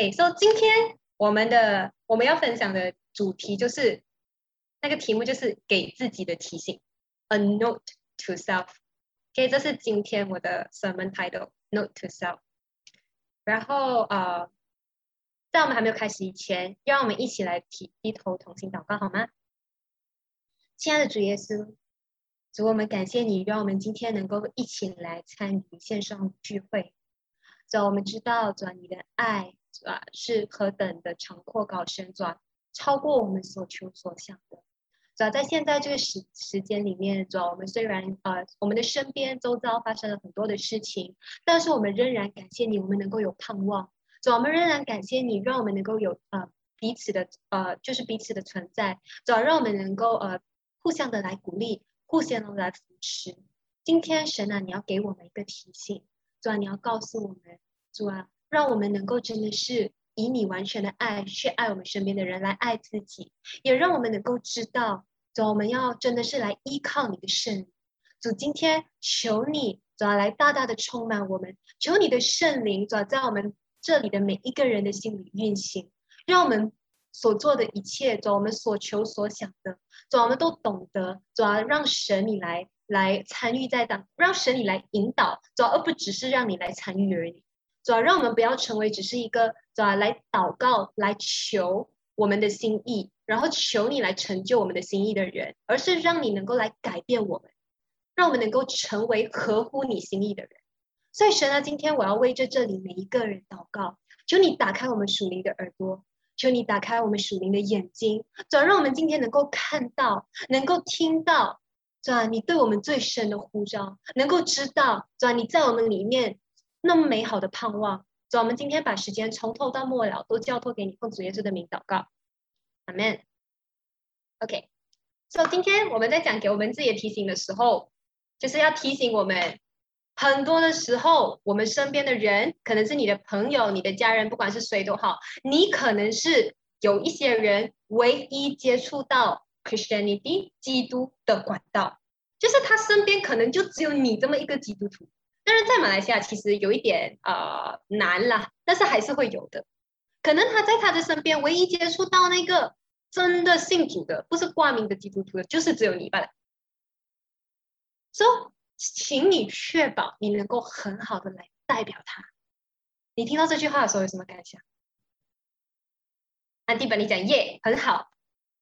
哎，所以今天我们的我们要分享的主题就是那个题目就是给自己的提醒，a note to self。OK，这是今天我的 sermon title，note to self。然后呃，在我们还没有开始以前，让我们一起来提低头同心祷告好吗？亲爱的主耶稣，主我们感谢你，让我们今天能够一起来参与线上聚会。主，我们知道主你的爱主是何等的长阔高深，主超过我们所求所想的。主要在现在这个时时间里面，主要我们虽然呃，我们的身边周遭发生了很多的事情，但是我们仍然感谢你，我们能够有盼望。主要，我们仍然感谢你，让我们能够有呃彼此的呃，就是彼此的存在。主要，让我们能够呃互相的来鼓励，互相的来扶持。今天神啊，你要给我们一个提醒，主啊，你要告诉我们，主啊，让我们能够真的是。以你完全的爱去爱我们身边的人，来爱自己，也让我们能够知道，主，我们要真的是来依靠你的圣灵。主，今天求你，主要来大大的充满我们，求你的圣灵，主要在我们这里的每一个人的心里运行，让我们所做的一切，主，我们所求所想的，主，我们都懂得，主要让神你来来参与在当，让神你来引导，主要，而不只是让你来参与而已。主要让我们不要成为只是一个主要来祷告、来求我们的心意，然后求你来成就我们的心意的人，而是让你能够来改变我们，让我们能够成为合乎你心意的人。所以神啊，今天我要为这这里每一个人祷告，求你打开我们属灵的耳朵，求你打开我们属灵的眼睛，主要让我们今天能够看到、能够听到，主要你对我们最深的呼召，能够知道，主要你在我们里面。那么美好的盼望，主，我们今天把时间从头到末了都交托给你，奉主耶稣的名祷告，阿门。OK，所以今天我们在讲给我们自己提醒的时候，就是要提醒我们，很多的时候，我们身边的人，可能是你的朋友、你的家人，不管是谁都好，你可能是有一些人唯一接触到 Christianity 基督的管道，就是他身边可能就只有你这么一个基督徒。但是在马来西亚其实有一点呃难啦，但是还是会有的。可能他在他的身边唯一接触到那个真的信主的，不是挂名的基督徒的，就是只有你罢了。所以，请你确保你能够很好的来代表他。你听到这句话的时候有什么感想？安迪本你讲耶，很好。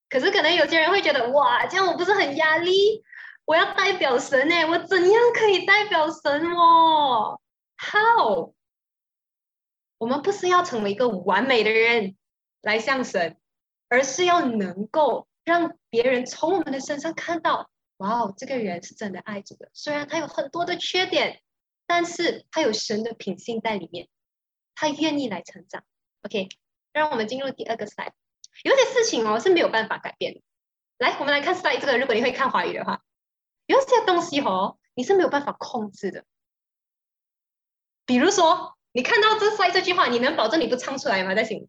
可是可能有些人会觉得哇，这样我不是很压力？我要代表神呢，我怎样可以代表神哦？How？我们不是要成为一个完美的人来向神，而是要能够让别人从我们的身上看到，哇哦，这个人是真的爱主的。虽然他有很多的缺点，但是他有神的品性在里面，他愿意来成长。OK，让我们进入第二个 slide。有些事情哦是没有办法改变的。来，我们来看 slide 这个，如果你会看华语的话。有些东西哦，你是没有办法控制的。比如说，你看到这塞这句话，你能保证你不唱出来吗？在心里，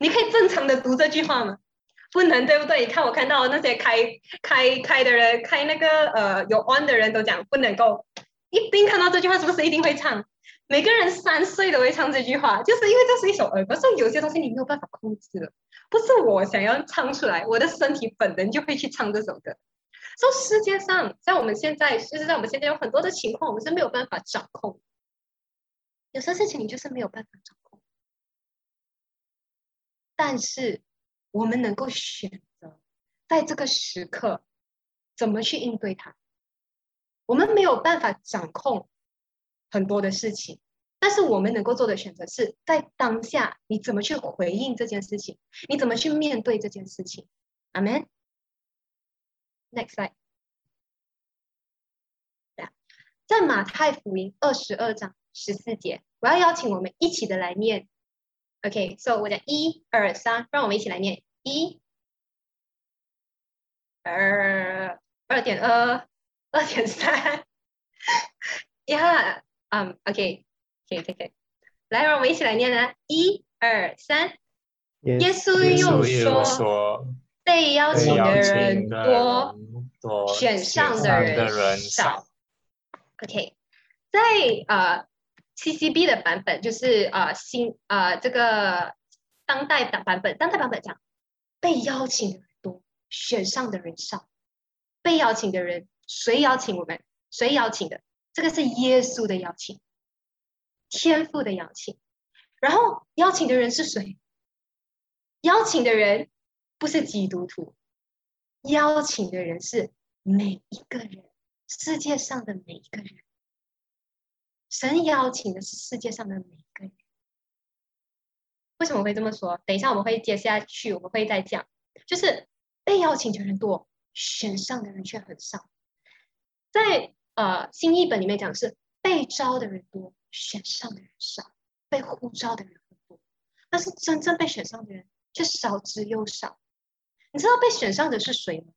你可以正常的读这句话吗？不能，对不对？你看我看到那些开开开的人，开那个呃有 on 的人都讲不能够，一定看到这句话是不是一定会唱？每个人三岁都会唱这句话，就是因为这是一首儿歌，所以有些东西你没有办法控制的，不是我想要唱出来，我的身体本能就会去唱这首歌。说世界上，在我们现在，就是在我们现在有很多的情况，我们是没有办法掌控。有些事情你就是没有办法掌控，但是我们能够选择在这个时刻怎么去应对它。我们没有办法掌控很多的事情，但是我们能够做的选择是在当下，你怎么去回应这件事情，你怎么去面对这件事情。阿门。Next slide。在马太福音二十二章十四节，我要邀请我们一起的来念。OK，so 我讲一二三，让我们一起来念一、二、二点二、二点三。呀，嗯，OK，OK，OK，来，让我们一起来念呢，一二三。耶稣又说。被邀请的人多，选上的人？少。OK，在呃 CCB 的版本就是呃新呃这个当代的版本，当代版本讲被邀请的人？多，选上的人？少。被邀请的人，谁邀请我们？谁邀请的？这个是耶稣的邀请，天父的邀请。然后邀请的人？是谁？邀请的人？不是基督徒，邀请的人是每一个人，世界上的每一个人。神邀请的是世界上的每一个人。为什么会这么说？等一下我们会接下去，我们会再讲。就是被邀请的人多，选上的人却很少。在呃新译本里面讲是被招的人多，选上的人少，被呼召的人很多，但是真正被选上的人。却少之又少。你知道被选上的是谁吗？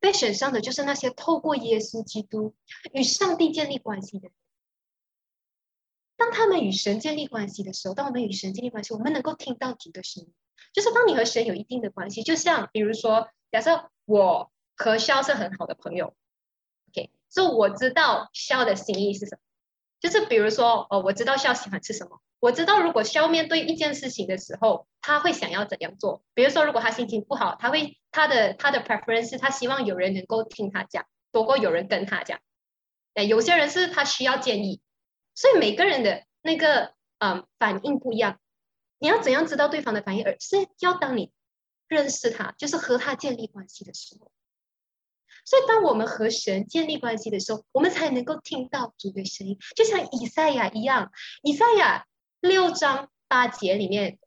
被选上的就是那些透过耶稣基督与上帝建立关系的人。当他们与神建立关系的时候，当我们与神建立关系，我们能够听到主的声音。就是当你和神有一定的关系，就像比如说，假设我和肖是很好的朋友，OK，所以我知道肖的心意是什么。就是比如说，哦，我知道肖喜欢吃什么。我知道，如果肖面对一件事情的时候，他会想要怎样做？比如说，如果他心情不好，他会他的他的 preference 是他希望有人能够听他讲，多过有人跟他讲。哎，有些人是他需要建议，所以每个人的那个嗯反应不一样。你要怎样知道对方的反应？而是要当你认识他，就是和他建立关系的时候。所以，当我们和神建立关系的时候，我们才能够听到主的声音，就像以赛亚一样。以赛亚六章八节里面，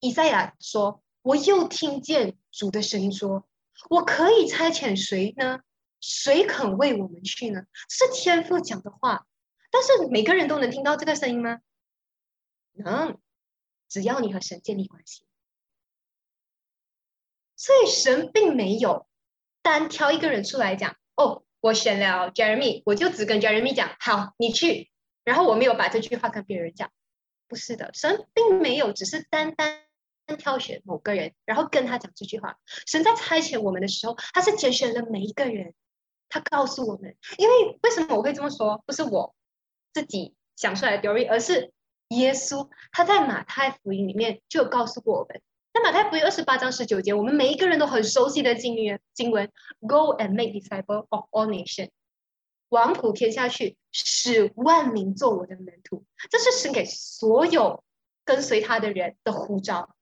以赛亚说：“我又听见主的声音说，我可以差遣谁呢？谁肯为我们去呢？”是天父讲的话。但是每个人都能听到这个声音吗？能，只要你和神建立关系。所以神并没有。单挑一个人出来讲哦，我选了 Jeremy，我就只跟 Jeremy 讲，好，你去。然后我没有把这句话跟别人讲，不是的，神并没有只是单单挑选某个人，然后跟他讲这句话。神在差遣我们的时候，他是拣选了每一个人，他告诉我们，因为为什么我会这么说？不是我自己想出来的 theory，而是耶稣他在马太福音里面就告诉过我们。在马太福音二十八章十九节，我们每一个人都很熟悉的经文经文：“Go and make disciples of all nations，往普天下去，使万民做我的门徒。”这是神给所有跟随他的人的呼召。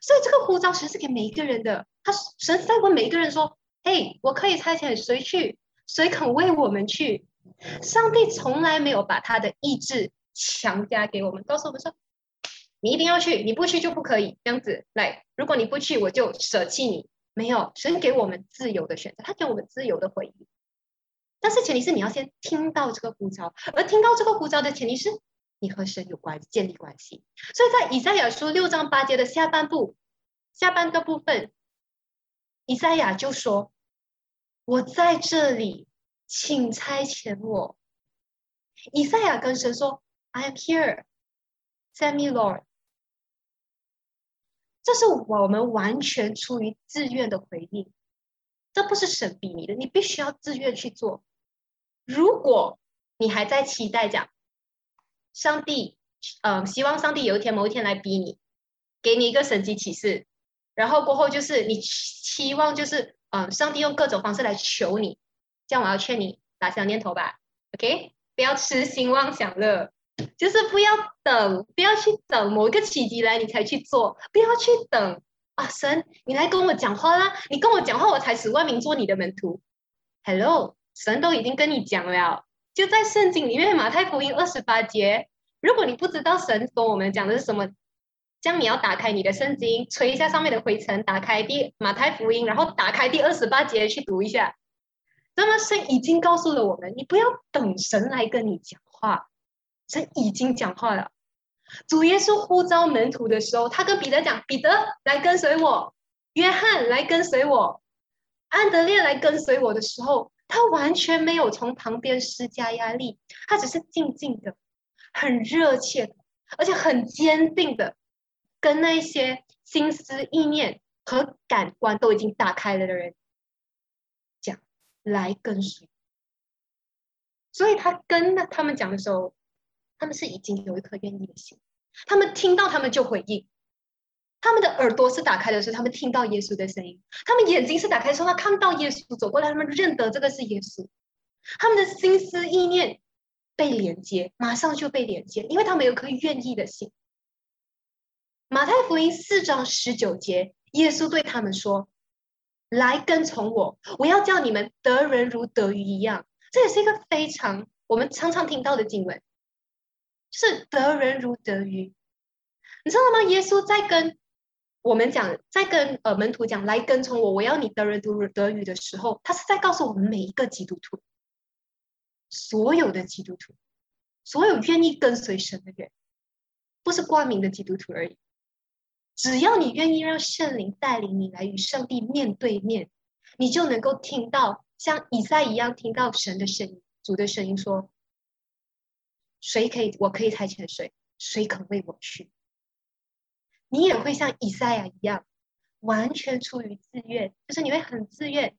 所以这个呼召神是给每一个人的。他神在问每一个人说：“嘿，我可以差遣谁去？谁肯为我们去？”上帝从来没有把他的意志强加给我们，告诉我们说。你一定要去，你不去就不可以这样子来。如果你不去，我就舍弃你。没有，神给我们自由的选择，他给我们自由的回应。但是前提是你要先听到这个呼召，而听到这个呼召的前提是你和神有关，建立关系。所以在以赛亚书六章八节的下半部，下半个部分，以赛亚就说：“我在这里，请差遣我。”以赛亚跟神说：“I am here, send me, Lord。”这是我们完全出于自愿的回应，这不是神逼你的，你必须要自愿去做。如果你还在期待讲，上帝，嗯，希望上帝有一天某一天来逼你，给你一个神迹启示，然后过后就是你期望就是，嗯，上帝用各种方式来求你，这样我要劝你打消念头吧，OK，不要痴心妄想了。就是不要等，不要去等某一个契机来你才去做，不要去等啊！神，你来跟我讲话啦！你跟我讲话，我才使万民做你的门徒。Hello，神都已经跟你讲了，就在圣经里面马太福音二十八节。如果你不知道神跟我们讲的是什么，这样你要打开你的圣经，吹一下上面的灰尘，打开第马太福音，然后打开第二十八节去读一下。那么神已经告诉了我们，你不要等神来跟你讲话。神已经讲话了。主耶稣呼召门徒的时候，他跟彼得讲：“彼得来跟随我，约翰来跟随我，安德烈来跟随我的时候，他完全没有从旁边施加压力，他只是静静的、很热切，而且很坚定的，跟那些心思意念和感官都已经打开了的人讲：来跟随。所以他跟他们讲的时候。他们是已经有一颗愿意的心，他们听到，他们就回应。他们的耳朵是打开的时候，他们听到耶稣的声音；他们眼睛是打开的时候，他看到耶稣走过来，他们认得这个是耶稣。他们的心思意念被连接，马上就被连接，因为他们有颗愿意的心。马太福音四章十九节，耶稣对他们说：“来跟从我，我要叫你们得人如得鱼一样。”这也是一个非常我们常常听到的经文，是得人如得鱼。你知道吗？耶稣在跟我们讲，在跟呃门徒讲来跟从我，我要你得人如得鱼的时候，他是在告诉我们每一个基督徒，所有的基督徒，所有愿意跟随神的人，不是光明的基督徒而已。只要你愿意让圣灵带领你来与上帝面对面，你就能够听到像以赛一样听到神的声音、主的声音，说：“谁可以？我可以差遣谁？谁肯为我去？”你也会像以赛亚一样，完全出于自愿，就是你会很自愿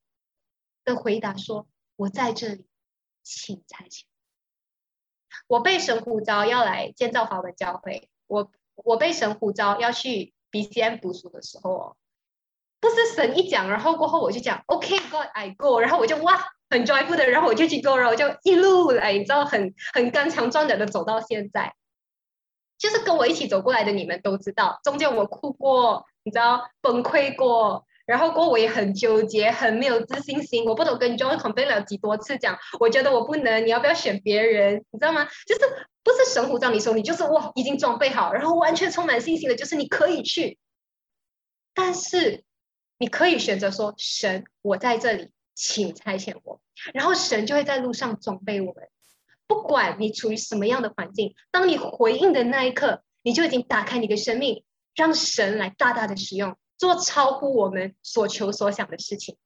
的回答说：“我在这里，请差遣。”我被神呼召要来建造华文教会，我我被神呼召要去 BCM 读书的时候哦，不是神一讲，然后过后我就讲 OK，God I go，然后我就哇很 joyful 的，然后我就去 go，然后我就一路来，你知道很很刚强壮胆的走到现在。就是跟我一起走过来的，你们都知道，中间我哭过，你知道崩溃过，然后过我也很纠结，很没有自信心。我不懂跟 John complain 了几多次，讲我觉得我不能，你要不要选别人？你知道吗？就是不是神虎让你说，你就是哇，已经装备好，然后完全充满信心的，就是你可以去。但是你可以选择说，神，我在这里，请差遣我，然后神就会在路上装备我们。不管你处于什么样的环境，当你回应的那一刻，你就已经打开你的生命，让神来大大的使用，做超乎我们所求所想的事情。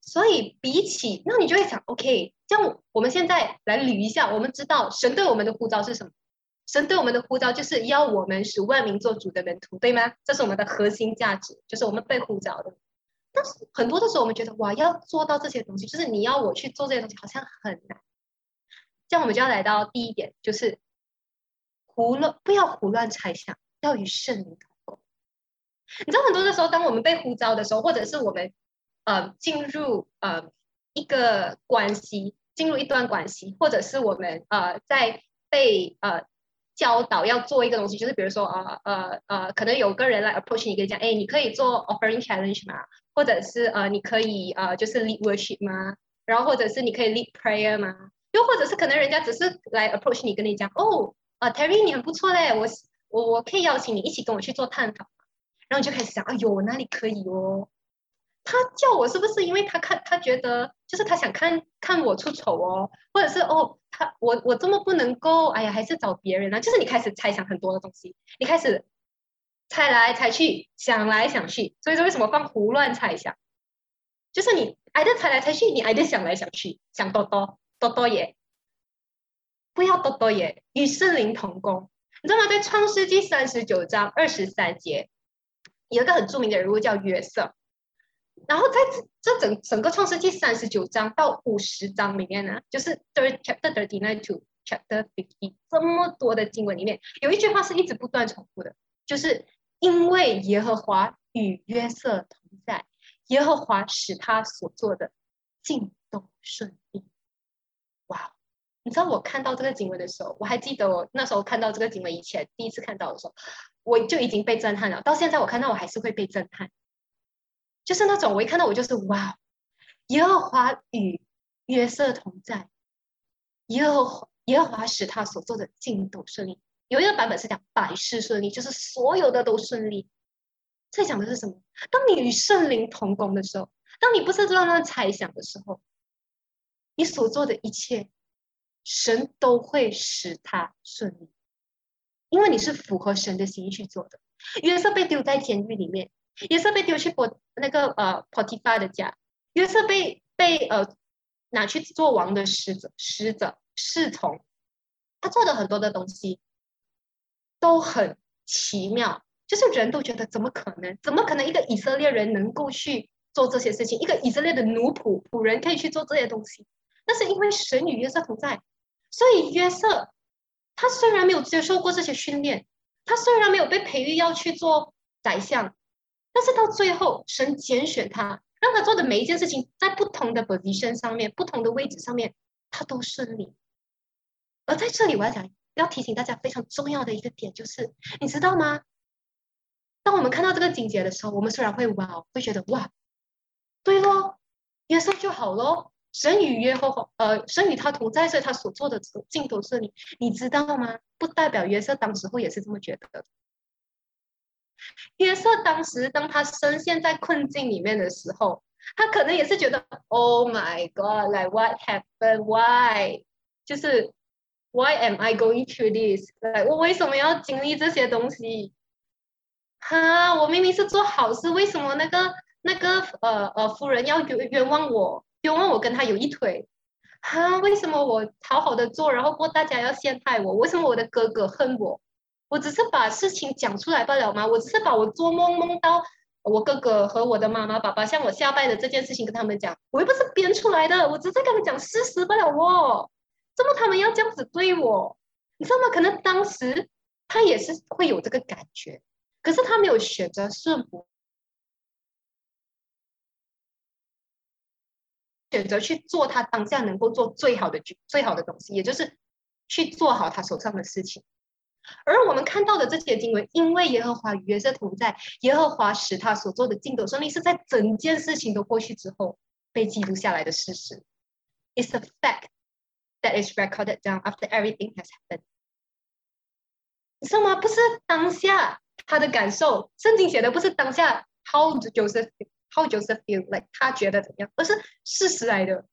所以，比起那你就会想，OK，这样我们现在来捋一下，我们知道神对我们的呼召是什么？神对我们的呼召就是要我们使万民做主的门徒，对吗？这是我们的核心价值，就是我们被呼召的。但是很多的时候，我们觉得哇，要做到这些东西，就是你要我去做这些东西，好像很难。这样我们就要来到第一点，就是胡乱不要胡乱猜想，要与圣灵同工。你知道很多的时候，当我们被呼召的时候，或者是我们呃进入呃一个关系，进入一段关系，或者是我们呃在被呃教导要做一个东西，就是比如说呃呃呃，可能有个人来 approach 你，跟你讲，哎，你可以做 offering challenge 吗？或者是呃，你可以呃，就是 lead worship 吗？然后或者是你可以 lead prayer 吗？又或者是可能人家只是来 approach 你，跟你讲哦，呃，Terry 你很不错嘞，我我我可以邀请你一起跟我去做探访。然后你就开始想，哎呦，我哪里可以哦？他叫我是不是因为他看他觉得就是他想看看我出丑哦？或者是哦，他我我这么不能够？哎呀，还是找别人呢？就是你开始猜想很多的东西，你开始。猜来猜去，想来想去，所以说为什么放胡乱猜想？就是你挨着猜来猜去，你挨着想来想去，想多多多多耶，不要多多耶，与圣灵同工。你知道吗？在创世纪三十九章二十三节，有一个很著名的人物叫约瑟。然后在这整整个创世纪三十九章到五十章里面呢，就是 third chapter thirty nine to chapter fifty 这么多的经文里面，有一句话是一直不断重复的，就是。因为耶和华与约瑟同在，耶和华使他所做的尽都顺利。哇！你知道我看到这个经文的时候，我还记得我那时候看到这个经文以前第一次看到的时候，我就已经被震撼了。到现在我看到我还是会被震撼，就是那种我一看到我就是哇！耶和华与约瑟同在，耶和耶和华使他所做的尽都顺利。有一个版本是讲百事顺利，就是所有的都顺利。在讲的是什么？当你与圣灵同工的时候，当你不是乱乱猜想的时候，你所做的一切，神都会使它顺利，因为你是符合神的心意去做的。约瑟被丢在监狱里面，约瑟被丢去波那个呃波提法的家，约瑟被被呃拿去做王的使者、使者、侍从，他做的很多的东西。都很奇妙，就是人都觉得怎么可能？怎么可能一个以色列人能够去做这些事情？一个以色列的奴仆仆人可以去做这些东西？那是因为神与约瑟同在，所以约瑟他虽然没有接受过这些训练，他虽然没有被培育要去做宰相，但是到最后，神拣选他，让他做的每一件事情，在不同的背景上面、不同的位置上面，他都顺利。而在这里，我要讲，要提醒大家非常重要的一个点，就是你知道吗？当我们看到这个情节的时候，我们虽然会哇，会觉得哇，对咯，约瑟就好咯。神与约和，呃，神与他同在，所以他所做的镜头是你，你知道吗？不代表约瑟当时候也是这么觉得。约瑟当时当他深陷在困境里面的时候，他可能也是觉得，Oh my God，like what happened？Why？就是 Why am I going to this？like 我为什么要经历这些东西？哈，我明明是做好事，为什么那个那个呃呃夫人要冤冤枉我？冤枉我跟他有一腿，哈？为什么我好好的做，然后过大家要陷害我？为什么我的哥哥恨我？我只是把事情讲出来罢了吗？我只是把我做梦梦到我哥哥和我的妈妈、爸爸向我下拜的这件事情跟他们讲，我又不是编出来的，我只是跟他们讲事实罢了。哦，怎么他们要这样子对我？你知道吗？可能当时他也是会有这个感觉，可是他没有选择顺服。选择去做他当下能够做最好的、最好的东西，也就是去做好他手上的事情。而我们看到的这些经文，因为耶和华与约瑟同在，耶和华使他所做的尽都顺利，是在整件事情都过去之后被记录下来的事实。It's a fact that is recorded down after everything has happened。你知道吗？不是当下他的感受，圣经写的不是当下 how Joseph how Joseph feel like 他觉得怎么样，而是事实来的。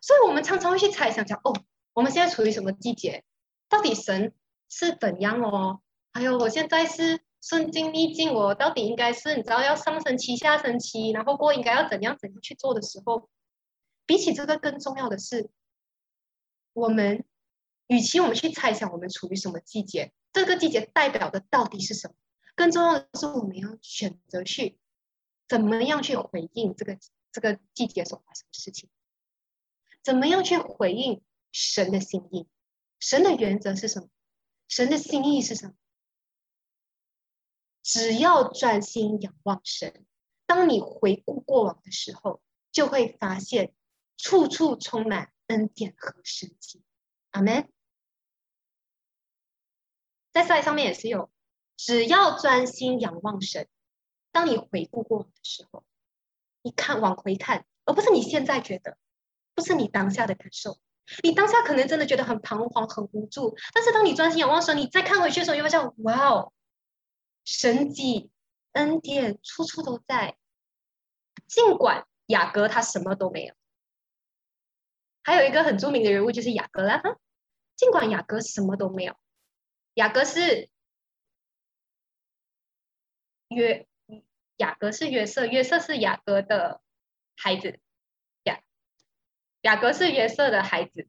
所以我们常常会去猜想讲，哦，我们现在处于什么季节？到底神？是怎样哦？还有我现在是顺境逆境，我到底应该是你知道要上升期下升期，然后过应该要怎样怎样去做的时候，比起这个更重要的是，我们与其我们去猜想我们处于什么季节，这个季节代表的到底是什么，更重要的是我们要选择去怎么样去回应这个这个季节所发生的事情，怎么样去回应神的心意，神的原则是什么？神的心意是什么？只要专心仰望神，当你回顾过往的时候，就会发现处处充满恩典和神迹。阿门。在赛上面也是有，只要专心仰望神，当你回顾过往的时候，你看往回看，而不是你现在觉得，不是你当下的感受。你当下可能真的觉得很彷徨、很无助，但是当你专心仰望神，你再看回去的时候，你会发现，哇哦，神迹、恩典处处都在。尽管雅各他什么都没有，还有一个很著名的人物就是雅各啦。尽管雅各什么都没有，雅各是约雅各是约瑟，约瑟是雅各的孩子。雅雅各是约瑟的孩子，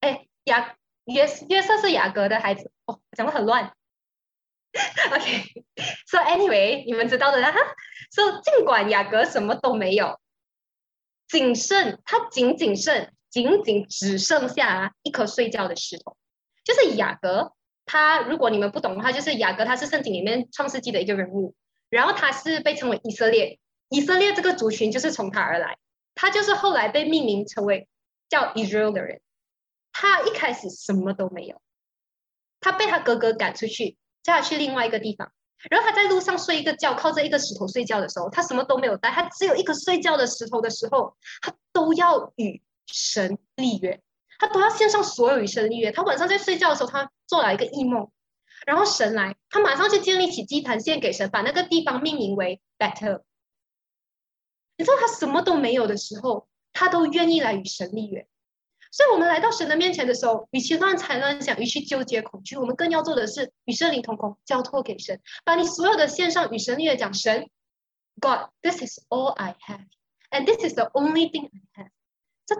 哎，雅约约瑟是雅各的孩子哦，讲的很乱。OK，so anyway，你们知道的哈。So 尽管雅各什么都没有，仅剩他仅仅剩仅仅只剩下一颗睡觉的石头，就是雅各。他如果你们不懂的话，就是雅各他是圣经里面创世纪的一个人物，然后他是被称为以色列，以色列这个族群就是从他而来。他就是后来被命名成为叫 Israel 的人。他一开始什么都没有，他被他哥哥赶出去，叫他去另外一个地方。然后他在路上睡一个觉，靠着一个石头睡觉的时候，他什么都没有带，他只有一个睡觉的石头的时候，他都要与神立约，他都要献上所有与神立约。他晚上在睡觉的时候，他做了一个异梦，然后神来，他马上就建立起祭坛献给神，把那个地方命名为 Better。你知道他什么都没有的时候，他都愿意来与神立约。所以，我们来到神的面前的时候，与其乱猜乱想，与其纠结恐惧，我们更要做的是与圣灵同工，交托给神，把你所有的线上与神立约，讲神，God，this is all I have，and this is the only thing I have。这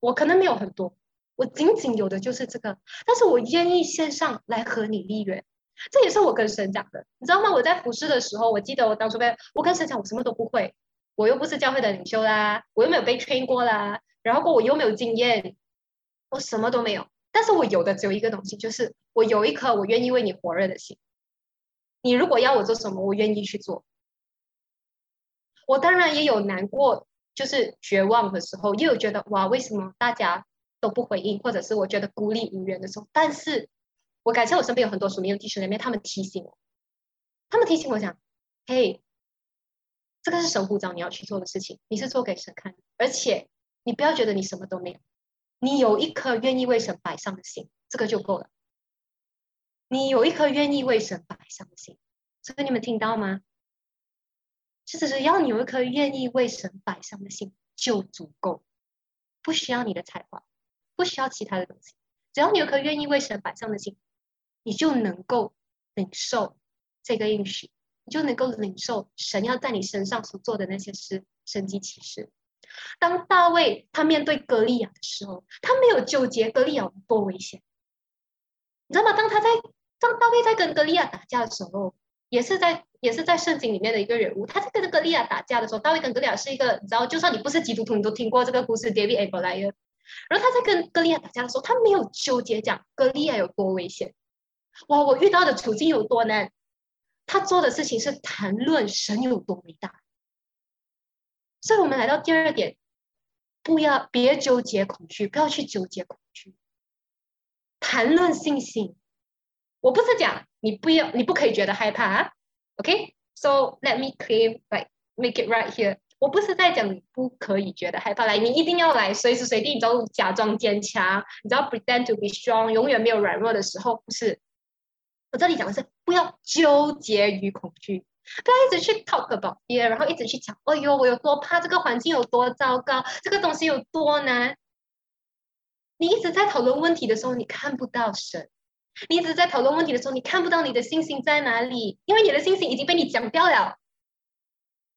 我可能没有很多，我仅仅有的就是这个，但是我愿意线上来和你立约。这也是我跟神讲的，你知道吗？我在服侍的时候，我记得我当初被我跟神讲，我什么都不会。我又不是教会的领袖啦，我又没有被 train 过啦，然后我又没有经验，我什么都没有。但是我有的只有一个东西，就是我有一颗我愿意为你火热的心。你如果要我做什么，我愿意去做。我当然也有难过，就是绝望的时候，也有觉得哇，为什么大家都不回应，或者是我觉得孤立无援的时候。但是我感谢我身边有很多属灵的弟兄姐妹，他们提醒我，他们提醒我讲，嘿，这个是神呼召你要去做的事情，你是做给神看的，而且你不要觉得你什么都没有，你有一颗愿意为神摆上的心，这个就够了。你有一颗愿意为神摆上的心，所以你们听到吗？就只要你有一颗愿意为神摆上的心就足够，不需要你的才华，不需要其他的东西，只要你有颗愿意为神摆上的心，你就能够领受这个应许。你就能够领受神要在你身上所做的那些事，神迹启示。当大卫他面对歌利亚的时候，他没有纠结歌利亚有多危险，你知道吗？当他在当大卫在跟歌利亚打架的时候，也是在也是在圣经里面的一个人物。他在跟歌利亚打架的时候，大卫跟歌利亚是一个，你知道，就算你不是基督徒，你都听过这个故事，David a b r a h 然后他在跟歌利亚打架的时候，他没有纠结讲歌利亚有多危险，哇，我遇到的处境有多难。他做的事情是谈论神有多伟大，所以我们来到第二点，不要别纠结恐惧，不要去纠结恐惧，谈论信心。我不是讲你不要，你不可以觉得害怕啊，OK？So let me claim like make it right here。我不是在讲你不可以觉得害怕，来，你一定要来，随时随地你都假装坚强，你知道 pretend to be strong，永远没有软弱的时候，不是。我这里讲的是不要纠结于恐惧，不要一直去 talk about fear，然后一直去讲，哎呦，我有多怕，这个环境有多糟糕，这个东西有多难。你一直在讨论问题的时候，你看不到神；你一直在讨论问题的时候，你看不到你的信心在哪里，因为你的信心已经被你讲掉了。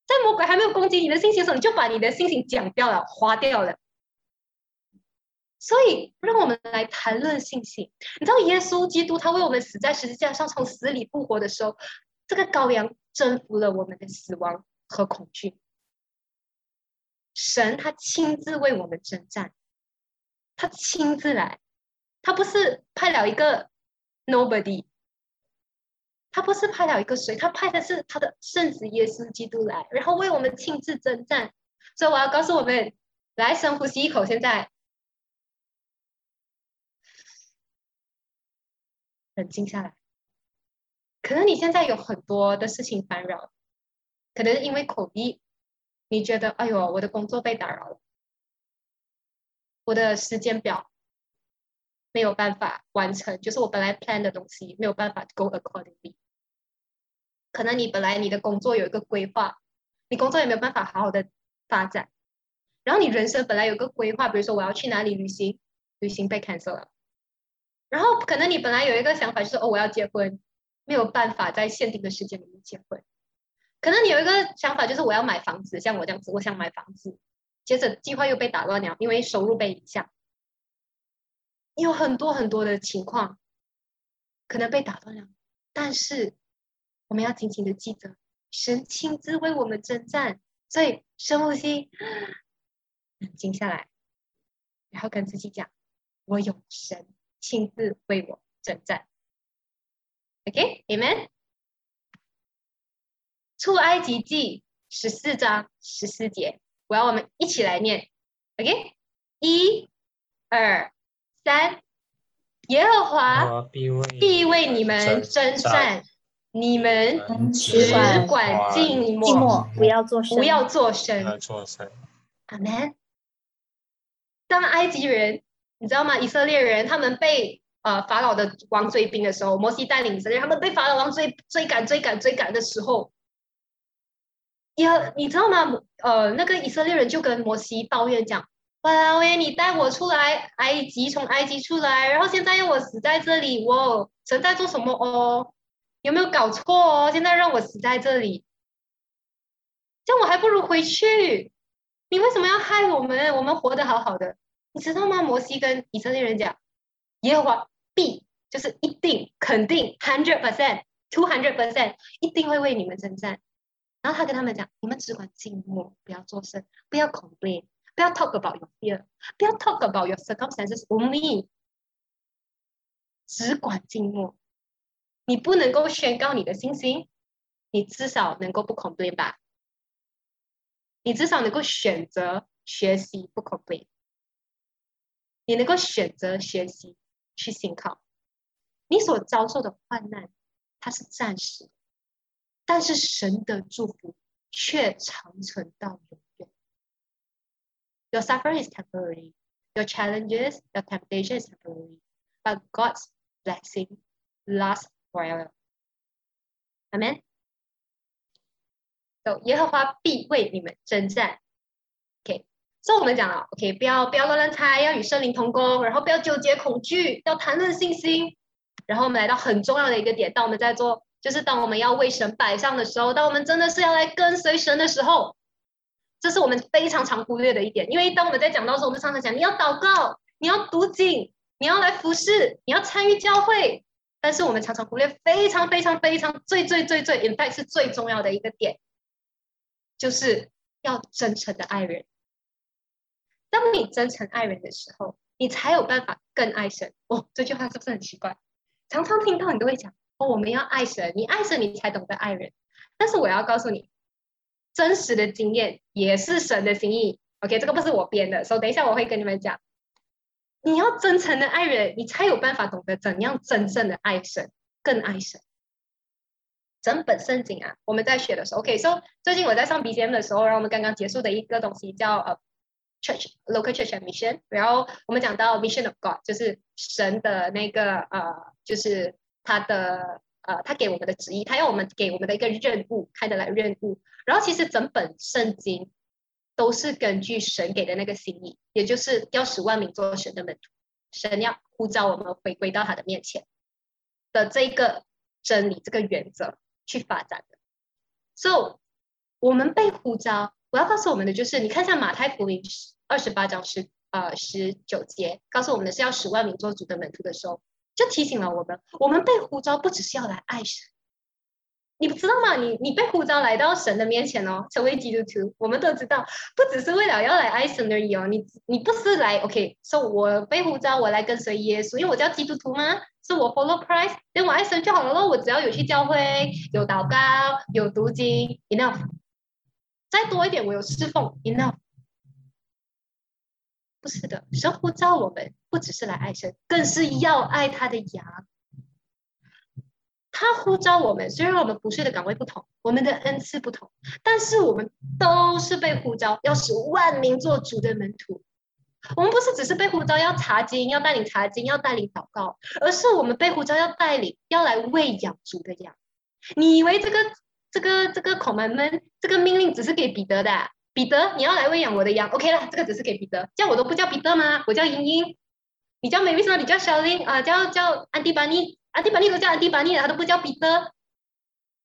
在魔鬼还没有攻击你的信心的时候，你就把你的信心讲掉了，花掉了。所以，让我们来谈论信心。你知道，耶稣基督他为我们死在十字架上，从死里复活的时候，这个羔羊征服了我们的死亡和恐惧。神他亲自为我们征战，他亲自来，他不是派了一个 nobody，他不是派了一个谁，他派的是他的圣子耶稣基督来，然后为我们亲自征战。所以，我要告诉我们，来深呼吸一口，现在。冷静下来，可能你现在有很多的事情烦扰，可能因为口译，你觉得哎呦，我的工作被打扰了，我的时间表没有办法完成，就是我本来 plan 的东西没有办法 go accordingly。可能你本来你的工作有一个规划，你工作也没有办法好好的发展，然后你人生本来有个规划，比如说我要去哪里旅行，旅行被 cancel 了。然后可能你本来有一个想法，就是哦，我要结婚，没有办法在限定的时间里面结婚。可能你有一个想法，就是我要买房子，像我这样子，我想买房子，接着计划又被打乱了，因为收入被影响。有很多很多的情况可能被打断了，但是我们要紧紧的记得，神亲自为我们征战。所以深呼吸，冷静下来，然后跟自己讲：我有神。亲自为我征战，OK，Amen。出埃及记十四章十四节，我要我们一起来念，OK，一、二、三，耶和华必为你们征战，你们只管静默，不要做声，不要做声，Amen。当埃及人。你知道吗？以色列人他们被呃法老的王追兵的时候，摩西带领以色列，他们被法老王追追赶追赶追赶的时候，也你知道吗？呃，那个以色列人就跟摩西抱怨讲：“哇喂，你带我出来埃及，从埃及出来，然后现在要我死在这里，我神在做什么哦？有没有搞错哦？现在让我死在这里，这样我还不如回去。你为什么要害我们？我们活得好好的。”你知道吗？摩西跟以色列人讲，耶和华必就是一定肯定 hundred percent two hundred percent 一定会为你们征战。然后他跟他们讲，你们只管静默，不要作声，不要 complain，不要 talk about your fear，不要 talk about your circumstances only。只管静默。你不能够宣告你的信心，你至少能够不 complain 吧？你至少能够选择学习不 complain，你能够选择学习去信靠。你所遭受的患难，它是暂时，但是神的祝福却长存到永远。Your suffering is temporary, your challenges, your temptation is temporary, but God's blessing lasts forever. Amen. 走，耶和华必为你们征战。 所以我们讲了，OK，不要不要乱乱猜，要与圣灵同工，然后不要纠结恐惧，要谈论信心。然后我们来到很重要的一个点，当我们在做，就是当我们要为神摆上的时候，当我们真的是要来跟随神的时候，这是我们非常常忽略的一点。因为当我们在讲到的时候，我们常常讲你要祷告，你要读经，你要来服侍，你要参与教会，但是我们常常忽略非常非常非常最最最最，in fact 是最重要的一个点，就是要真诚的爱人。当你真诚爱人的时候，你才有办法更爱神。哦，这句话是不是很奇怪？常常听到你都会讲哦，我们要爱神，你爱神，你才懂得爱人。但是我要告诉你，真实的经验也是神的心意。OK，这个不是我编的，所以等一下我会跟你们讲。你要真诚的爱人，你才有办法懂得怎样真正的爱神，更爱神。整本圣经啊，我们在学的时候，OK，所以最近我在上 BGM 的时候，然后我们刚刚结束的一个东西叫呃。Church local church and mission，然后我们讲到 mission of God，就是神的那个呃，就是他的呃，他给我们的旨意，他要我们给我们的一个任务，开的来任务。然后其实整本圣经都是根据神给的那个心意，也就是要使万民做神的门徒，神要呼召我们回归到他的面前的这个真理，这个原则去发展的。So 我们被呼召，我要告诉我们的就是，你看一下马太福音。二十八章十呃十九节告诉我们的是要十万名做主的门徒的时候，就提醒了我们，我们被呼召不只是要来爱神，你不知道吗？你你被呼召来到神的面前哦，成为基督徒，我们都知道，不只是为了要来爱神而已哦。你你不是来 OK，说我被呼召我来跟随耶稣，因为我叫基督徒吗？是我 follow Christ，等我爱神就好了咯。我只要有去教会，有祷告，有读经，enough。再多一点，我有侍奉，enough。不是的，神呼召我们不只是来爱神，更是要爱他的羊。他呼召我们，虽然我们不是的岗位不同，我们的恩赐不同，但是我们都是被呼召，要使万民做主的门徒。我们不是只是被呼召要查经，要带领查经，要带领祷告，而是我们被呼召要带领，要来喂养主的羊。你以为这个这个这个孔门们这个命令只是给彼得的？彼得，你要来喂养我的羊，OK 了，这个只是给彼得，叫我都不叫彼得吗？我叫莹莹，你叫美丽什么？你叫小林啊？叫叫安迪巴尼，安迪巴尼都叫安迪巴尼了，他都不叫彼得。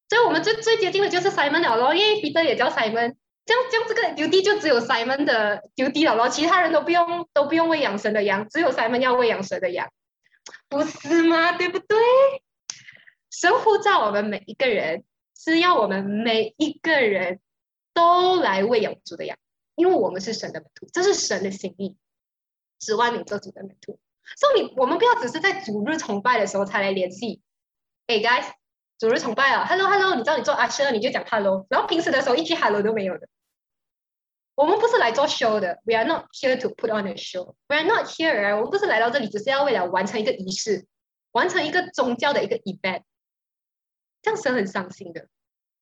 所以我们最最接近的就是 Simon 了咯，因为彼得也叫 Simon，这样这样这个 U D 就只有 Simon 的 U D 了咯，其他人都不用都不用喂养神的羊，只有 Simon 要喂养神的羊，不是吗？对不对？神呼召我们每一个人，是要我们每一个人。都来喂养主的羊，因为我们是神的门徒，这是神的心意，指望你做主的门徒。所以，我们不要只是在主日崇拜的时候才来联系。Hey guys，主日崇拜啊，Hello Hello，你知道你做阿舍你就讲 Hello，然后平时的时候一句 Hello 都没有的。我们不是来做 show 的，We are not here to put on a show. We are not here，我们不是来到这里只是要为了完成一个仪式，完成一个宗教的一个 event，这样是很伤心的。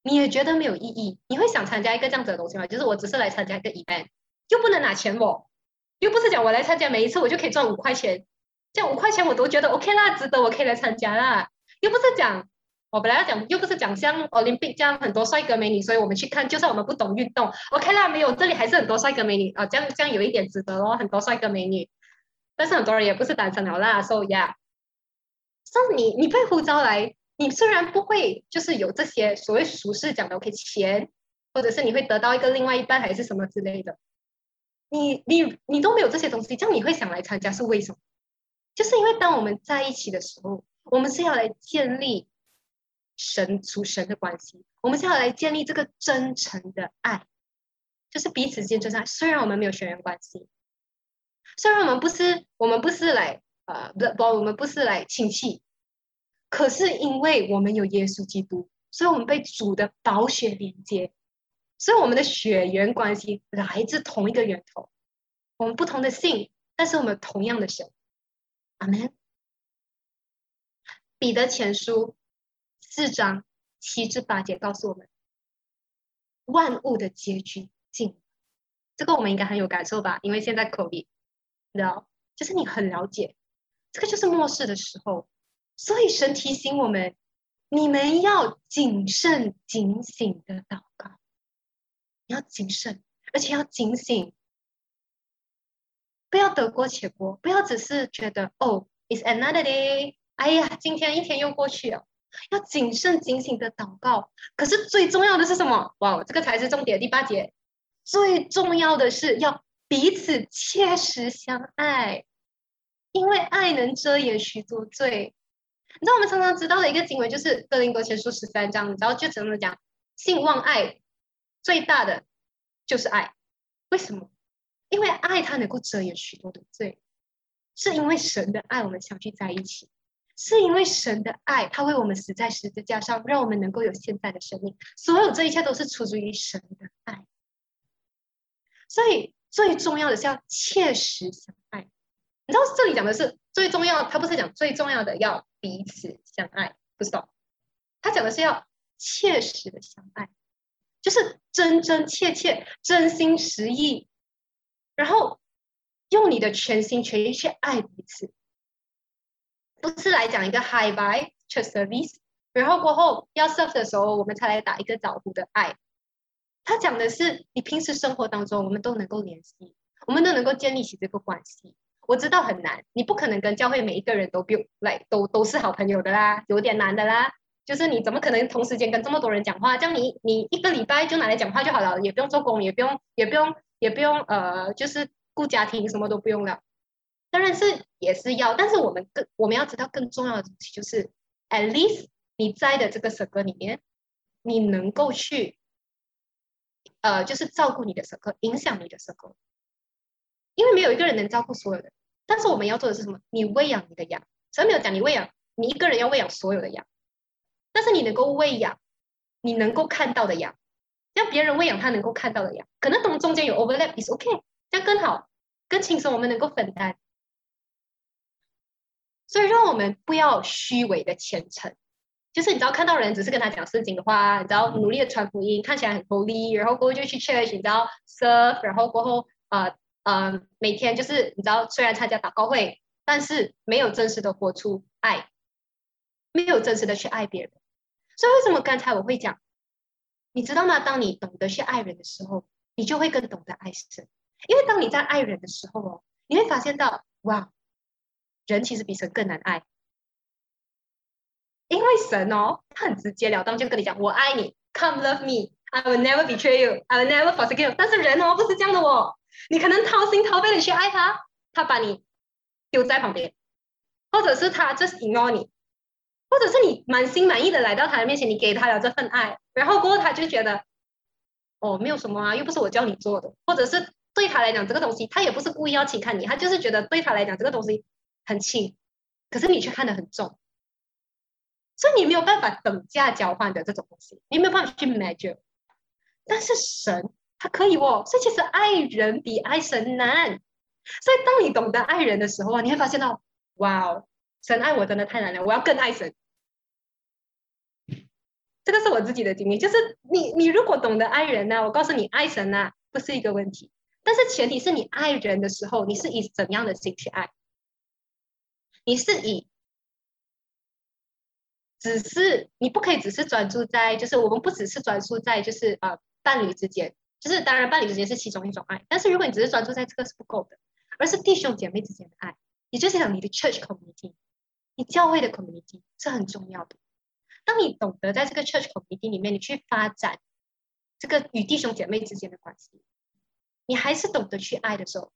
你也觉得没有意义？你会想参加一个这样子的东西吗？就是我只是来参加一个 event，又不能拿钱我，又不是讲我来参加每一次我就可以赚五块钱，这样五块钱我都觉得 OK 啦，值得我可以来参加啦。又不是讲我本来要讲，又不是讲像 Olympic 这样很多帅哥美女，所以我们去看，就算我们不懂运动，OK 啦，没有这里还是很多帅哥美女啊，这样这样有一点值得咯，很多帅哥美女，但是很多人也不是单身了啦，So yeah，所以你你被呼召来。你虽然不会，就是有这些所谓俗世讲的 OK 钱，或者是你会得到一个另外一半还是什么之类的，你你你都没有这些东西，这样你会想来参加是为什么？就是因为当我们在一起的时候，我们是要来建立神属神的关系，我们是要来建立这个真诚的爱，就是彼此之间真诚。虽然我们没有血缘关系，虽然我们不是我们不是来。呃，不不，我们不是来亲戚，可是因为我们有耶稣基督，所以我们被主的宝血连接，所以我们的血缘关系来自同一个源头。我们不同的姓，但是我们同样的神。阿门。彼得前书四章七至八节告诉我们，万物的结局近。这个我们应该很有感受吧？因为现在口里，你知道，就是你很了解。这个就是末世的时候，所以神提醒我们：你们要谨慎警醒的祷告，你要谨慎，而且要警醒，不要得过且过，不要只是觉得哦，it's another day，哎呀，今天一天又过去了。要谨慎警醒的祷告。可是最重要的是什么？哇，这个才是重点。第八节，最重要的是要彼此切实相爱。因为爱能遮掩许多罪，你知道我们常常知道的一个经文就是《哥林多前书》十三章，你知道就怎么讲？信望爱最大的就是爱，为什么？因为爱它能够遮掩许多的罪，是因为神的爱我们相聚在一起，是因为神的爱他为我们死在十字架上，让我们能够有现在的生命。所有这一切都是出自于神的爱，所以最重要的是要切实相爱。你知道这里讲的是最重要，他不是讲最重要的要彼此相爱，不知道，他讲的是要切实的相爱，就是真真切切、真心实意，然后用你的全心全意去爱彼此，不是来讲一个 high bye just service，然后过后要 serve 的时候我们才来打一个招呼的爱，他讲的是你平时生活当中我们都能够联系，我们都能够建立起这个关系。我知道很难，你不可能跟教会每一个人都不来都都是好朋友的啦，有点难的啦。就是你怎么可能同时间跟这么多人讲话？这样你你一个礼拜就拿来讲话就好了，也不用做工，也不用也不用也不用呃，就是顾家庭，什么都不用了。当然是也是要，但是我们更我们要知道更重要的东西就是，at least 你在的这个 circle 里面，你能够去呃，就是照顾你的 circle，影响你的 circle。因为没有一个人能照顾所有人，但是我们要做的是什么？你喂养你的羊，谁没有讲你喂养？你一个人要喂养所有的羊，但是你能够喂养你能够看到的羊，让别人喂养他能够看到的羊，可能中中间有 overlap is OK，这样更好，更轻松，我们能够分担。所以让我们不要虚伪的虔诚，就是你知道看到人只是跟他讲圣经的话，你知道努力的传福音，看起来很 holy，然后过后就去 church，你知道 serve，然后过后啊。嗯，每天就是你知道，虽然参加祷告会，但是没有真实的活出爱，没有真实的去爱别人。所以为什么刚才我会讲，你知道吗？当你懂得去爱人的时候，你就会更懂得爱神。因为当你在爱人的时候哦，你会发现到，哇，人其实比神更难爱。因为神哦，他很直截了当就跟你讲，我爱你，Come love me，I will never betray you，I will never forsake you。但是人哦，不是这样的哦。你可能掏心掏肺的去爱他，他把你丢在旁边，或者是他 just ignore 你，或者是你满心满意的来到他的面前，你给他了这份爱，然后过后他就觉得，哦，没有什么啊，又不是我叫你做的，或者是对他来讲这个东西，他也不是故意要轻看你，他就是觉得对他来讲这个东西很轻，可是你却看得很重，所以你没有办法等价交换的这种东西，你没有办法去 measure，但是神。他可以哦，所以其实爱人比爱神难。所以当你懂得爱人的时候啊，你会发现到，哇哦，神爱我真的太难了，我要更爱神。这个是我自己的经历，就是你你如果懂得爱人呢，我告诉你，爱神呢不是一个问题，但是前提是你爱人的时候，你是以怎样的心去爱？你是以，只是你不可以只是专注在，就是我们不只是专注在，就是呃伴侣之间。就是当然，伴侣之间是其中一种爱，但是如果你只是专注在这个是不够的，而是弟兄姐妹之间的爱，也就是讲你的 church community，你教会的 community 是很重要的。当你懂得在这个 church community 里面，你去发展这个与弟兄姐妹之间的关系，你还是懂得去爱的时候，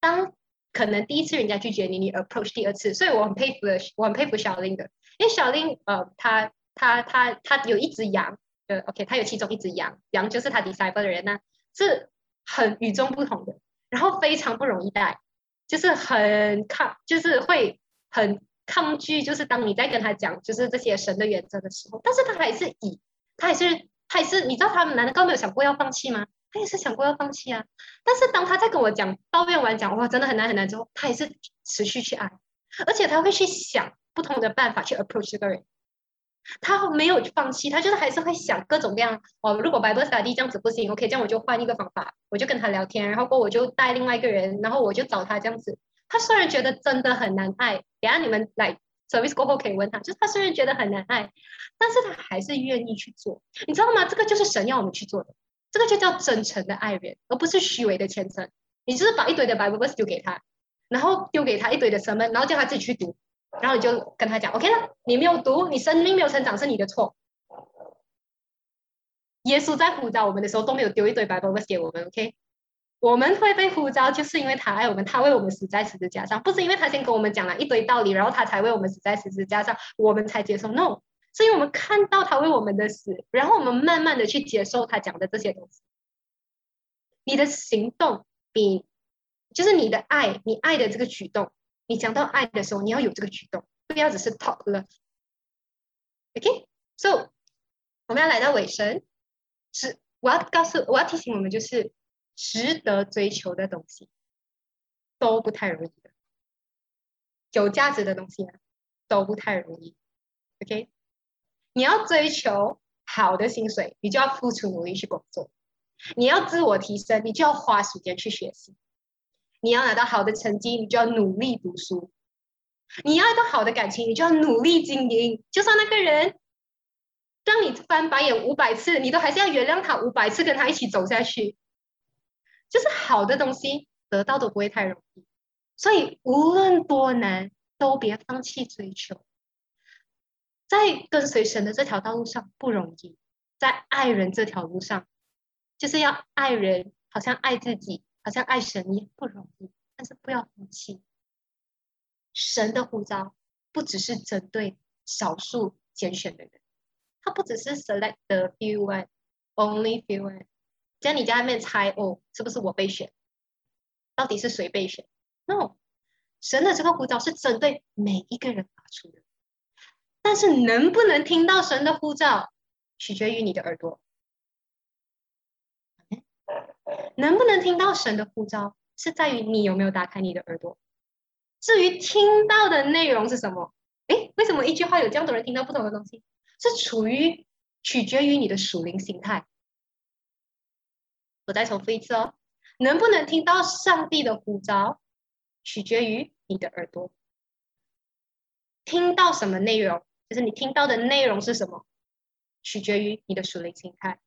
当可能第一次人家拒绝你，你 approach 第二次，所以我很佩服的，我很佩服小林的，因为小林呃，他他他他有一只羊。呃，OK，他有其中一只羊，羊就是他 disciple 的人呢，是很与众不同的，然后非常不容易带，就是很抗，就是会很抗拒，就是当你在跟他讲就是这些神的原则的时候，但是他还是以，他还是，他还是，你知道他们难道没有想过要放弃吗？他也是想过要放弃啊。但是当他在跟我讲抱怨完讲哇真的很难很难之后，他也是持续去爱，而且他会去想不同的办法去 approach 这个人。他没有放弃，他就是还是会想各种各样哦。如果 Bible study 这样子不行，OK，这样我就换一个方法，我就跟他聊天，然后过我就带另外一个人，然后我就找他这样子。他虽然觉得真的很难爱，等下你们来 service 过后可以问他，就是他虽然觉得很难爱，但是他还是愿意去做，你知道吗？这个就是神要我们去做的，这个就叫真诚的爱人，而不是虚伪的虔诚。你就是把一堆的 Bible verse 丢给他，然后丢给他一堆的书本然后叫他自己去读。然后你就跟他讲，OK 了，你没有读，你生命没有成长是你的错。耶稣在呼召我们的时候都没有丢一堆白布给我们，OK？我们会被呼召，就是因为他爱我们，他为我们死在十字架上，不是因为他先跟我们讲了一堆道理，然后他才为我们死在十字架上，我们才接受。No，是因为我们看到他为我们的死，然后我们慢慢的去接受他讲的这些东西。你的行动比，就是你的爱，你爱的这个举动。你讲到爱的时候，你要有这个举动，不要只是 talk love。OK，so 我们要来到尾声，是我要告诉我要提醒我们，就是值得追求的东西都不太容易的，有价值的东西呢都不太容易。OK，你要追求好的薪水，你就要付出努力去工作；你要自我提升，你就要花时间去学习。你要拿到好的成绩，你就要努力读书；你要一段好的感情，你就要努力经营。就算那个人让你翻白眼五百次，你都还是要原谅他五百次，跟他一起走下去。就是好的东西得到都不会太容易，所以无论多难，都别放弃追求。在跟随神的这条道路上不容易，在爱人这条路上，就是要爱人，好像爱自己。好像爱神也不容易，但是不要放弃。神的呼召不只是针对少数拣选的人，他不只是 select the few one，only few one。在你家里面猜哦，是不是我被选？到底是谁被选？No，神的这个呼召是针对每一个人发出的，但是能不能听到神的呼召，取决于你的耳朵。能不能听到神的呼召，是在于你有没有打开你的耳朵。至于听到的内容是什么，诶，为什么一句话有这样多人听到不同的东西？是处于取决于你的属灵心态。我再重复一次哦，能不能听到上帝的呼召，取决于你的耳朵。听到什么内容，就是你听到的内容是什么，取决于你的属灵心态。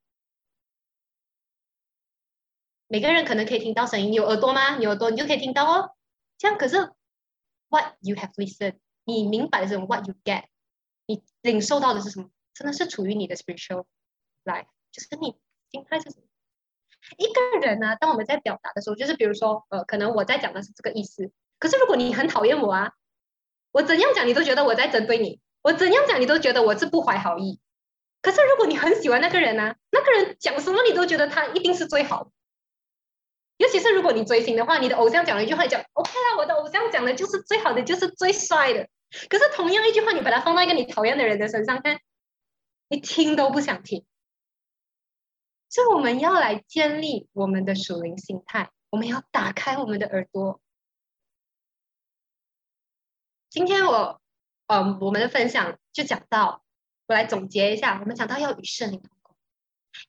每个人可能可以听到声音，你有耳朵吗？有耳朵，你就可以听到哦。这样可是，what you have listened，你明白的是 what you get，你领受到的是什么？真的是处于你的 spiritual life，就是你心态是什么？一个人呢，当我们在表达的时候，就是比如说，呃，可能我在讲的是这个意思，可是如果你很讨厌我啊，我怎样讲你都觉得我在针对你，我怎样讲你都觉得我是不怀好意。可是如果你很喜欢那个人呢，那个人讲什么你都觉得他一定是最好的。尤其是如果你追星的话，你的偶像讲了一句话，讲 OK 啦，我的偶像讲的就是最好的，就是最帅的。可是同样一句话，你把它放到一个你讨厌的人的身上，看，你听都不想听。所以我们要来建立我们的属灵心态，我们要打开我们的耳朵。今天我，嗯，我们的分享就讲到，我来总结一下，我们讲到要与圣灵同工，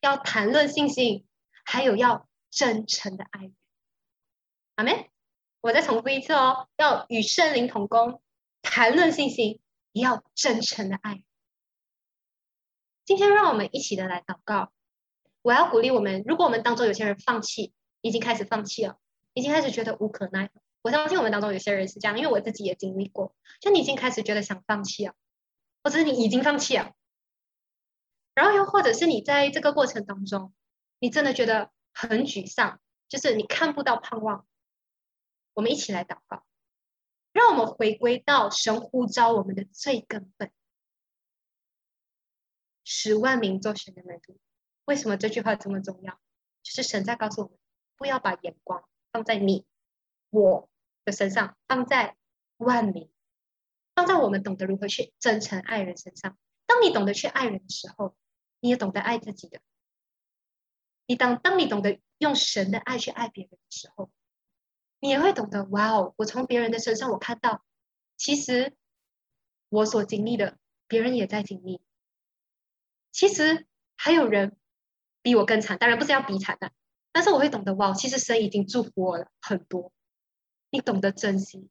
要谈论信心，还有要。真诚的爱人，阿门。我再重复一次哦，要与圣灵同工，谈论信心，也要真诚的爱。今天让我们一起的来祷告。我要鼓励我们，如果我们当中有些人放弃，已经开始放弃了，已经开始觉得无可奈何。我相信我们当中有些人是这样，因为我自己也经历过。就你已经开始觉得想放弃了，或者是你已经放弃了，然后又或者是你在这个过程当中，你真的觉得。很沮丧，就是你看不到盼望。我们一起来祷告，让我们回归到神呼召我们的最根本。十万名做神的门徒，为什么这句话这么重要？就是神在告诉我们，不要把眼光放在你我的身上，放在万民，放在我们懂得如何去真诚爱人身上。当你懂得去爱人的时候，你也懂得爱自己的。你当当你懂得用神的爱去爱别人的时候，你也会懂得哇哦！我从别人的身上，我看到，其实我所经历的，别人也在经历。其实还有人比我更惨，当然不是要比惨的，但是我会懂得哇，其实神已经祝福我了很多。你懂得珍惜，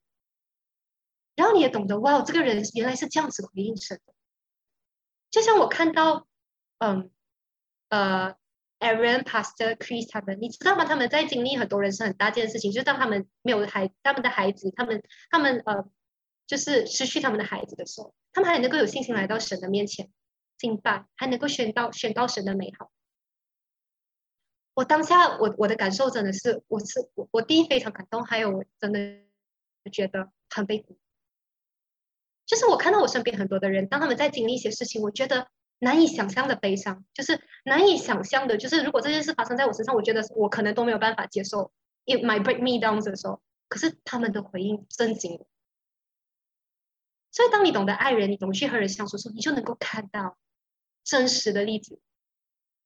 然后你也懂得哇，这个人原来是这样子回应神的。就像我看到，嗯，呃，Aaron Pastor Chris 他们，你知道吗？他们在经历很多人生很大件事情，就是当他们没有孩，他们的孩子，他们他们呃，就是失去他们的孩子的时候，他们还能够有信心来到神的面前敬拜，还能够宣告宣告神的美好。我当下我我的感受真的是，我是我我第一非常感动，还有我真的觉得很被鼓。就是我看到我身边很多的人，当他们在经历一些事情，我觉得难以想象的悲伤，就是难以想象的，就是如果这件事发生在我身上，我觉得我可能都没有办法接受，it might break me down 的时候，可是他们的回应震惊。所以，当你懂得爱人，你懂得去和人相处的时候，你就能够看到真实的例子，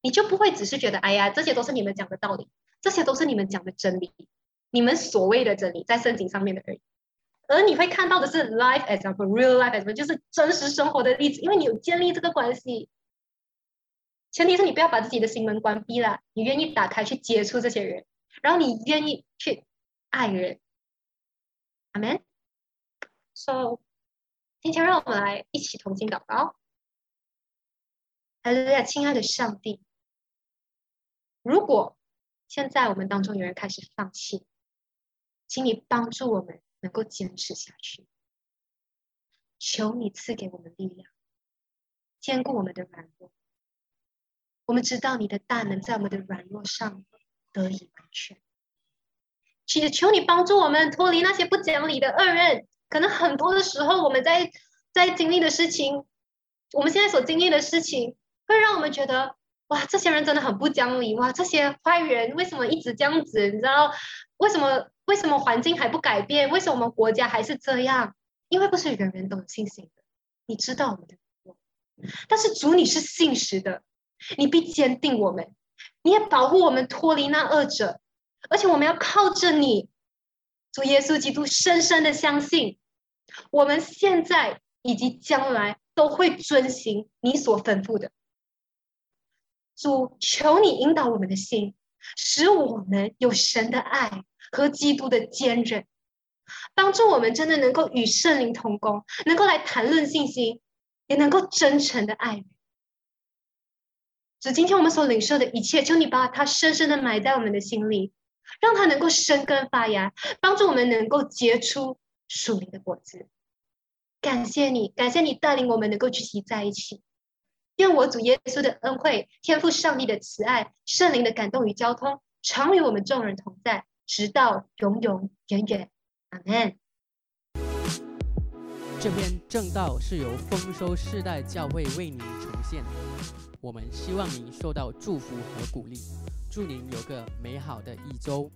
你就不会只是觉得，哎呀，这些都是你们讲的道理，这些都是你们讲的真理，你们所谓的真理，在圣经上面的而已。而你会看到的是 life example，real life example，就是真实生活的例子，因为你有建立这个关系。前提是你不要把自己的心门关闭了，你愿意打开去接触这些人，然后你愿意去爱人。Amen。So，今天让我们来一起同心祷告。哈利路亚，亲爱的上帝，如果现在我们当中有人开始放弃，请你帮助我们。能够坚持下去，求你赐给我们力量，坚固我们的软弱。我们知道你的大能在我们的软弱上得以完全。祈求你帮助我们脱离那些不讲理的恶人。可能很多的时候，我们在在经历的事情，我们现在所经历的事情，会让我们觉得哇，这些人真的很不讲理哇！这些坏人为什么一直这样子？你知道为什么？为什么环境还不改变？为什么我们国家还是这样？因为不是人人都有信心的。你知道我们的但是主你是信实的，你必坚定我们，你也保护我们脱离那恶者。而且我们要靠着你，主耶稣基督，深深的相信，我们现在以及将来都会遵行你所吩咐的。主，求你引导我们的心，使我们有神的爱。和基督的坚韧，帮助我们真的能够与圣灵同工，能够来谈论信心，也能够真诚的爱。只今天我们所领受的一切，求你把它深深的埋在我们的心里，让它能够生根发芽，帮助我们能够结出属灵的果子。感谢你，感谢你带领我们能够聚集在一起。愿我主耶稣的恩惠、天赋上帝的慈爱、圣灵的感动与交通，常与我们众人同在。直到永永远远，阿门。这篇正道是由丰收世代教会为您呈现，我们希望您受到祝福和鼓励，祝您有个美好的一周。